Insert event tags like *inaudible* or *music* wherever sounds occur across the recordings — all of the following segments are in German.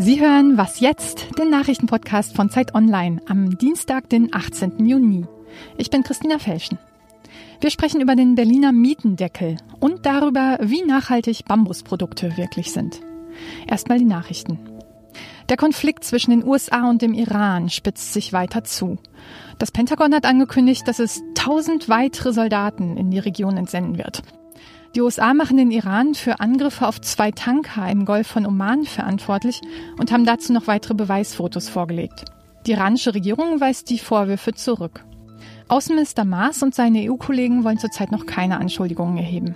Sie hören Was jetzt, den Nachrichtenpodcast von Zeit Online am Dienstag, den 18. Juni. Ich bin Christina Felschen. Wir sprechen über den Berliner Mietendeckel und darüber, wie nachhaltig Bambusprodukte wirklich sind. Erstmal die Nachrichten. Der Konflikt zwischen den USA und dem Iran spitzt sich weiter zu. Das Pentagon hat angekündigt, dass es tausend weitere Soldaten in die Region entsenden wird. Die USA machen den Iran für Angriffe auf zwei Tanker im Golf von Oman verantwortlich und haben dazu noch weitere Beweisfotos vorgelegt. Die iranische Regierung weist die Vorwürfe zurück. Außenminister Maas und seine EU-Kollegen wollen zurzeit noch keine Anschuldigungen erheben.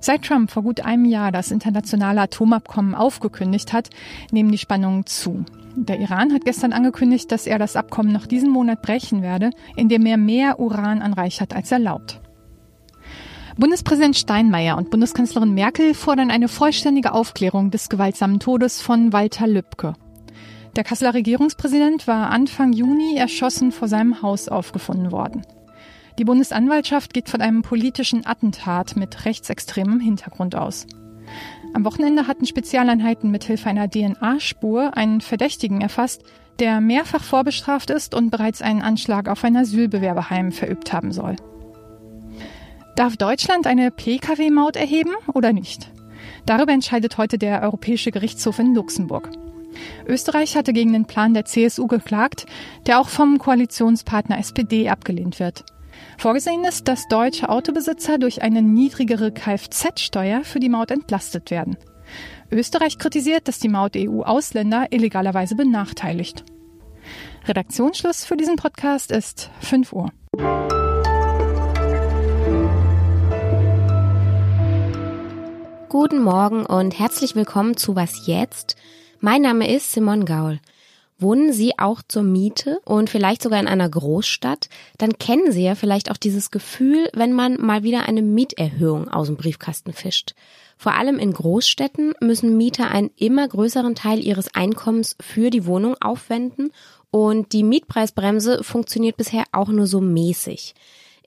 Seit Trump vor gut einem Jahr das internationale Atomabkommen aufgekündigt hat, nehmen die Spannungen zu. Der Iran hat gestern angekündigt, dass er das Abkommen noch diesen Monat brechen werde, indem er mehr Uran anreichert als erlaubt. Bundespräsident Steinmeier und Bundeskanzlerin Merkel fordern eine vollständige Aufklärung des gewaltsamen Todes von Walter Lübcke. Der Kasseler Regierungspräsident war Anfang Juni erschossen vor seinem Haus aufgefunden worden. Die Bundesanwaltschaft geht von einem politischen Attentat mit rechtsextremem Hintergrund aus. Am Wochenende hatten Spezialeinheiten mithilfe einer DNA-Spur einen Verdächtigen erfasst, der mehrfach vorbestraft ist und bereits einen Anschlag auf ein Asylbewerberheim verübt haben soll. Darf Deutschland eine Pkw-Maut erheben oder nicht? Darüber entscheidet heute der Europäische Gerichtshof in Luxemburg. Österreich hatte gegen den Plan der CSU geklagt, der auch vom Koalitionspartner SPD abgelehnt wird. Vorgesehen ist, dass deutsche Autobesitzer durch eine niedrigere Kfz-Steuer für die Maut entlastet werden. Österreich kritisiert, dass die Maut EU-Ausländer illegalerweise benachteiligt. Redaktionsschluss für diesen Podcast ist 5 Uhr. Guten Morgen und herzlich willkommen zu Was jetzt? Mein Name ist Simon Gaul. Wohnen Sie auch zur Miete und vielleicht sogar in einer Großstadt? Dann kennen Sie ja vielleicht auch dieses Gefühl, wenn man mal wieder eine Mieterhöhung aus dem Briefkasten fischt. Vor allem in Großstädten müssen Mieter einen immer größeren Teil ihres Einkommens für die Wohnung aufwenden und die Mietpreisbremse funktioniert bisher auch nur so mäßig.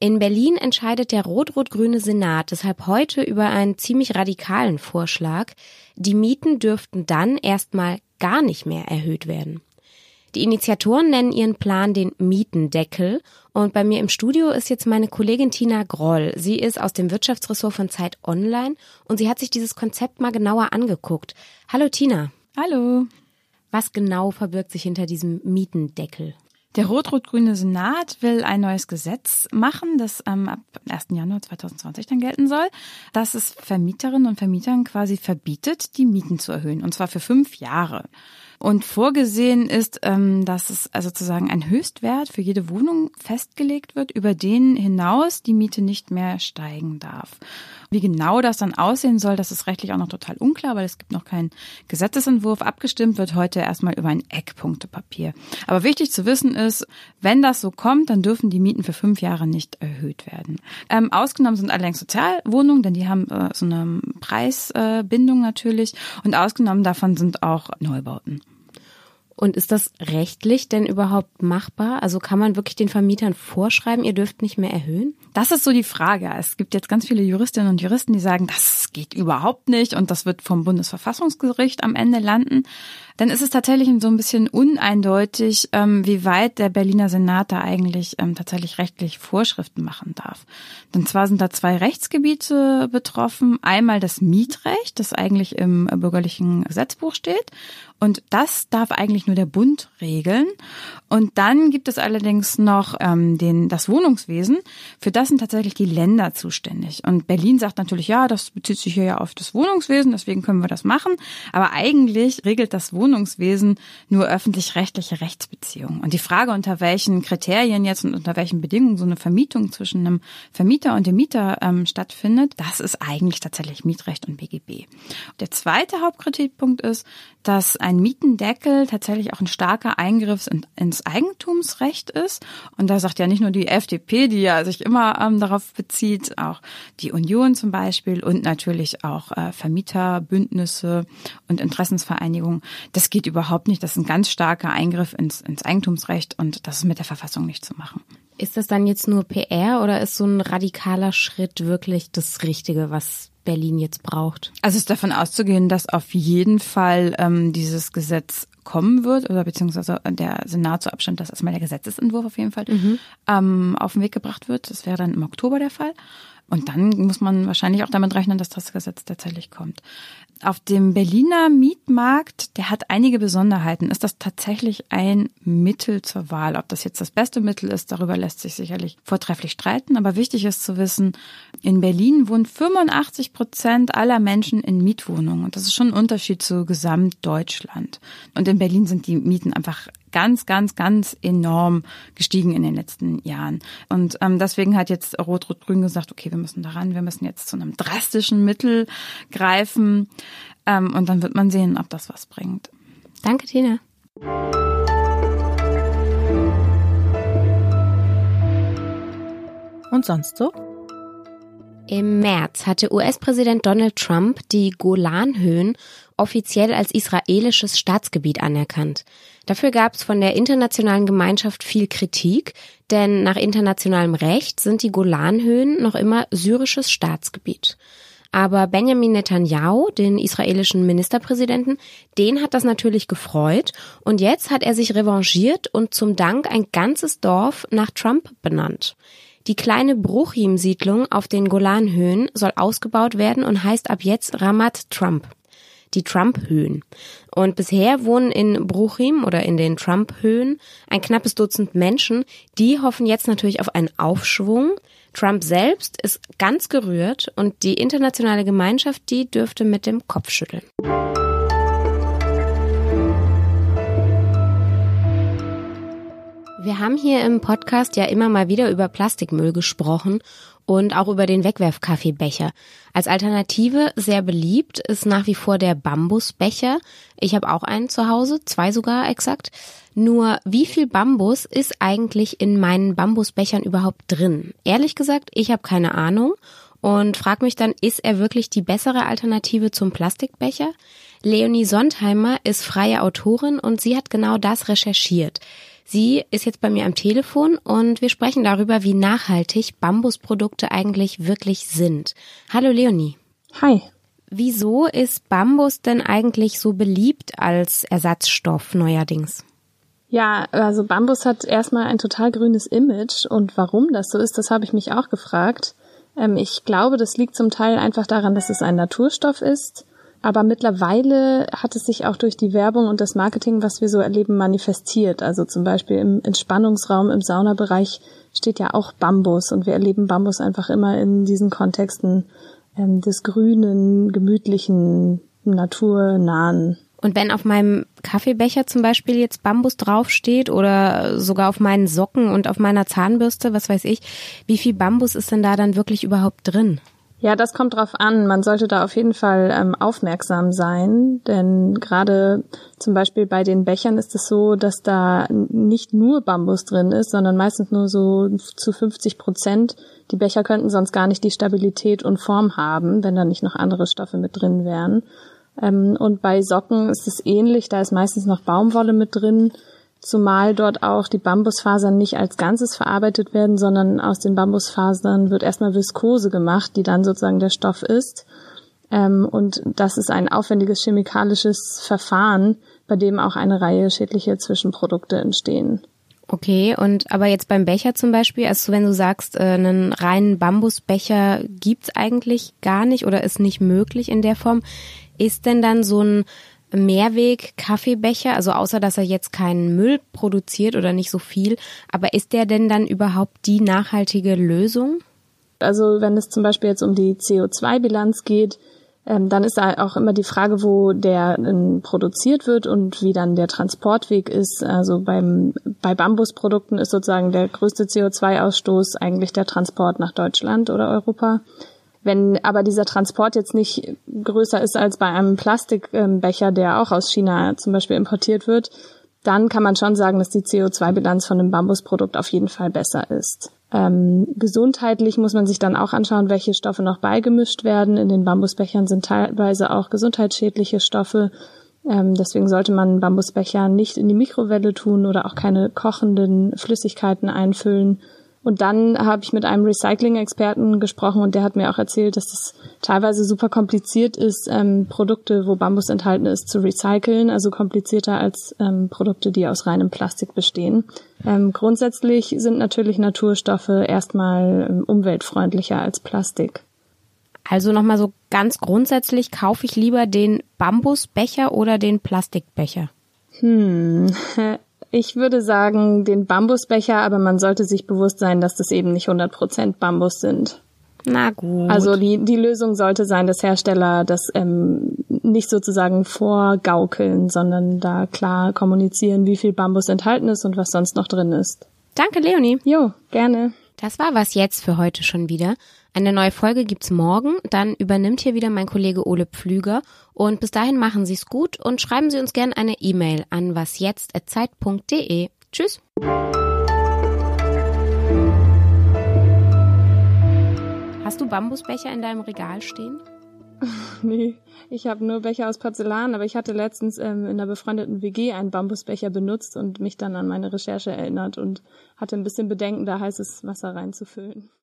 In Berlin entscheidet der rot-rot-grüne Senat deshalb heute über einen ziemlich radikalen Vorschlag. Die Mieten dürften dann erstmal gar nicht mehr erhöht werden. Die Initiatoren nennen ihren Plan den Mietendeckel und bei mir im Studio ist jetzt meine Kollegin Tina Groll. Sie ist aus dem Wirtschaftsressort von Zeit Online und sie hat sich dieses Konzept mal genauer angeguckt. Hallo Tina. Hallo. Was genau verbirgt sich hinter diesem Mietendeckel? Der rot-rot-grüne Senat will ein neues Gesetz machen, das ähm, ab 1. Januar 2020 dann gelten soll, dass es Vermieterinnen und Vermietern quasi verbietet, die Mieten zu erhöhen, und zwar für fünf Jahre. Und vorgesehen ist, ähm, dass es also sozusagen ein Höchstwert für jede Wohnung festgelegt wird, über den hinaus die Miete nicht mehr steigen darf. Wie genau das dann aussehen soll, das ist rechtlich auch noch total unklar, weil es gibt noch keinen Gesetzesentwurf. Abgestimmt wird heute erstmal über ein Eckpunktepapier. Aber wichtig zu wissen ist, wenn das so kommt, dann dürfen die Mieten für fünf Jahre nicht erhöht werden. Ähm, ausgenommen sind allerdings Sozialwohnungen, denn die haben äh, so eine Preisbindung äh, natürlich. Und ausgenommen davon sind auch Neubauten. Und ist das rechtlich denn überhaupt machbar? Also kann man wirklich den Vermietern vorschreiben, ihr dürft nicht mehr erhöhen? Das ist so die Frage. Es gibt jetzt ganz viele Juristinnen und Juristen, die sagen, das geht überhaupt nicht und das wird vom Bundesverfassungsgericht am Ende landen. Dann ist es tatsächlich so ein bisschen uneindeutig, ähm, wie weit der Berliner Senat da eigentlich ähm, tatsächlich rechtlich Vorschriften machen darf. Denn zwar sind da zwei Rechtsgebiete betroffen. Einmal das Mietrecht, das eigentlich im bürgerlichen Gesetzbuch steht. Und das darf eigentlich nur der Bund regeln. Und dann gibt es allerdings noch ähm, den, das Wohnungswesen. Für das sind tatsächlich die Länder zuständig. Und Berlin sagt natürlich, ja, das bezieht sich hier ja auf das Wohnungswesen, deswegen können wir das machen. Aber eigentlich regelt das Wohnungswesen nur öffentlich-rechtliche Rechtsbeziehungen. Und die Frage, unter welchen Kriterien jetzt und unter welchen Bedingungen so eine Vermietung zwischen einem Vermieter und dem Mieter ähm, stattfindet, das ist eigentlich tatsächlich Mietrecht und BGB. Der zweite Hauptkritikpunkt ist, dass ein Mietendeckel tatsächlich auch ein starker Eingriff ins Eigentumsrecht ist. Und da sagt ja nicht nur die FDP, die ja sich immer ähm, darauf bezieht, auch die Union zum Beispiel und natürlich auch äh, Vermieterbündnisse und Interessensvereinigungen, das geht überhaupt nicht. Das ist ein ganz starker Eingriff ins, ins Eigentumsrecht und das ist mit der Verfassung nicht zu machen. Ist das dann jetzt nur PR oder ist so ein radikaler Schritt wirklich das Richtige, was Berlin jetzt braucht? Also es ist davon auszugehen, dass auf jeden Fall ähm, dieses Gesetz kommen wird, oder beziehungsweise der Senat zu Abstand, dass erstmal der Gesetzesentwurf auf jeden Fall mhm. ähm, auf den Weg gebracht wird. Das wäre dann im Oktober der Fall. Und dann muss man wahrscheinlich auch damit rechnen, dass das Gesetz tatsächlich kommt. Auf dem Berliner Mietmarkt, der hat einige Besonderheiten. Ist das tatsächlich ein Mittel zur Wahl? Ob das jetzt das beste Mittel ist, darüber lässt sich sicherlich vortrefflich streiten. Aber wichtig ist zu wissen, in Berlin wohnen 85 Prozent aller Menschen in Mietwohnungen. Und das ist schon ein Unterschied zu Gesamtdeutschland. Und in Berlin sind die Mieten einfach ganz, ganz, ganz enorm gestiegen in den letzten Jahren. Und ähm, deswegen hat jetzt Rot-Rot-Grün gesagt, okay, wir müssen daran, wir müssen jetzt zu einem drastischen Mittel greifen. Ähm, und dann wird man sehen, ob das was bringt. Danke, Tina. Und sonst so? Im März hatte US-Präsident Donald Trump die Golanhöhen offiziell als israelisches Staatsgebiet anerkannt. Dafür gab es von der internationalen Gemeinschaft viel Kritik, denn nach internationalem Recht sind die Golanhöhen noch immer syrisches Staatsgebiet. Aber Benjamin Netanyahu, den israelischen Ministerpräsidenten, den hat das natürlich gefreut und jetzt hat er sich revanchiert und zum Dank ein ganzes Dorf nach Trump benannt. Die kleine Bruchim-Siedlung auf den Golanhöhen soll ausgebaut werden und heißt ab jetzt Ramat Trump die Trump-Höhen. Und bisher wohnen in Bruchim oder in den Trump-Höhen ein knappes Dutzend Menschen. Die hoffen jetzt natürlich auf einen Aufschwung. Trump selbst ist ganz gerührt und die internationale Gemeinschaft, die dürfte mit dem Kopf schütteln. Wir haben hier im Podcast ja immer mal wieder über Plastikmüll gesprochen und auch über den Wegwerfkaffeebecher. Als Alternative sehr beliebt ist nach wie vor der Bambusbecher. Ich habe auch einen zu Hause, zwei sogar exakt. Nur wie viel Bambus ist eigentlich in meinen Bambusbechern überhaupt drin? Ehrlich gesagt, ich habe keine Ahnung und frage mich dann, ist er wirklich die bessere Alternative zum Plastikbecher? Leonie Sondheimer ist freie Autorin und sie hat genau das recherchiert. Sie ist jetzt bei mir am Telefon und wir sprechen darüber, wie nachhaltig Bambusprodukte eigentlich wirklich sind. Hallo Leonie. Hi. Wieso ist Bambus denn eigentlich so beliebt als Ersatzstoff neuerdings? Ja, also Bambus hat erstmal ein total grünes Image und warum das so ist, das habe ich mich auch gefragt. Ähm, ich glaube, das liegt zum Teil einfach daran, dass es ein Naturstoff ist aber mittlerweile hat es sich auch durch die Werbung und das Marketing, was wir so erleben, manifestiert. Also zum Beispiel im Entspannungsraum, im Saunabereich steht ja auch Bambus und wir erleben Bambus einfach immer in diesen Kontexten ähm, des grünen, gemütlichen, naturnahen. Und wenn auf meinem Kaffeebecher zum Beispiel jetzt Bambus draufsteht oder sogar auf meinen Socken und auf meiner Zahnbürste, was weiß ich, wie viel Bambus ist denn da dann wirklich überhaupt drin? Ja, das kommt drauf an. Man sollte da auf jeden Fall ähm, aufmerksam sein, denn gerade zum Beispiel bei den Bechern ist es so, dass da nicht nur Bambus drin ist, sondern meistens nur so zu 50 Prozent. Die Becher könnten sonst gar nicht die Stabilität und Form haben, wenn da nicht noch andere Stoffe mit drin wären. Ähm, und bei Socken ist es ähnlich, da ist meistens noch Baumwolle mit drin zumal dort auch die Bambusfasern nicht als Ganzes verarbeitet werden, sondern aus den Bambusfasern wird erstmal Viskose gemacht, die dann sozusagen der Stoff ist. Ähm, und das ist ein aufwendiges chemikalisches Verfahren, bei dem auch eine Reihe schädlicher Zwischenprodukte entstehen. Okay, und aber jetzt beim Becher zum Beispiel, also wenn du sagst, äh, einen reinen Bambusbecher gibt's eigentlich gar nicht oder ist nicht möglich in der Form, ist denn dann so ein Mehrweg-Kaffeebecher, also außer dass er jetzt keinen Müll produziert oder nicht so viel, aber ist der denn dann überhaupt die nachhaltige Lösung? Also wenn es zum Beispiel jetzt um die CO2-Bilanz geht, ähm, dann ist da auch immer die Frage, wo der ähm, produziert wird und wie dann der Transportweg ist. Also beim, bei Bambusprodukten ist sozusagen der größte CO2-Ausstoß eigentlich der Transport nach Deutschland oder Europa. Wenn aber dieser Transport jetzt nicht größer ist als bei einem Plastikbecher, der auch aus China zum Beispiel importiert wird, dann kann man schon sagen, dass die CO2-Bilanz von einem Bambusprodukt auf jeden Fall besser ist. Ähm, gesundheitlich muss man sich dann auch anschauen, welche Stoffe noch beigemischt werden. In den Bambusbechern sind teilweise auch gesundheitsschädliche Stoffe Ähm, deswegen sollte man Bambusbecher nicht in die Mikrowelle tun oder auch keine kochenden Flüssigkeiten einfüllen. Und dann habe ich mit einem Recycling-Experten gesprochen und der hat mir auch erzählt, dass das teilweise super kompliziert ist, ähm, Produkte, wo Bambus enthalten ist, zu recyceln, also komplizierter als ähm, Produkte, die aus reinem Plastik bestehen. Ähm, grundsätzlich sind natürlich Naturstoffe erstmal ähm, umweltfreundlicher als Plastik. Also nochmal so ganz grundsätzlich, kaufe ich lieber den Bambusbecher oder den Plastikbecher? Hm, *laughs* Ich würde sagen, den Bambusbecher, aber man sollte sich bewusst sein, dass das eben nicht 100% Bambus sind. Na gut. Also die, die Lösung sollte sein, dass Hersteller das ähm, nicht sozusagen vorgaukeln, sondern da klar kommunizieren, wie viel Bambus enthalten ist und was sonst noch drin ist. Danke, Leonie. Jo, gerne. Das war was jetzt für heute schon wieder. Eine neue Folge gibt's morgen, dann übernimmt hier wieder mein Kollege Ole Pflüger und bis dahin machen Sie's gut und schreiben Sie uns gerne eine E-Mail an wasjetzt@zeit.de. Tschüss. Hast du Bambusbecher in deinem Regal stehen? *laughs* Nee, ich habe nur Becher aus Porzellan, aber ich hatte letztens ähm, in der befreundeten WG einen Bambusbecher benutzt und mich dann an meine Recherche erinnert und hatte ein bisschen Bedenken, da heißes Wasser reinzufüllen.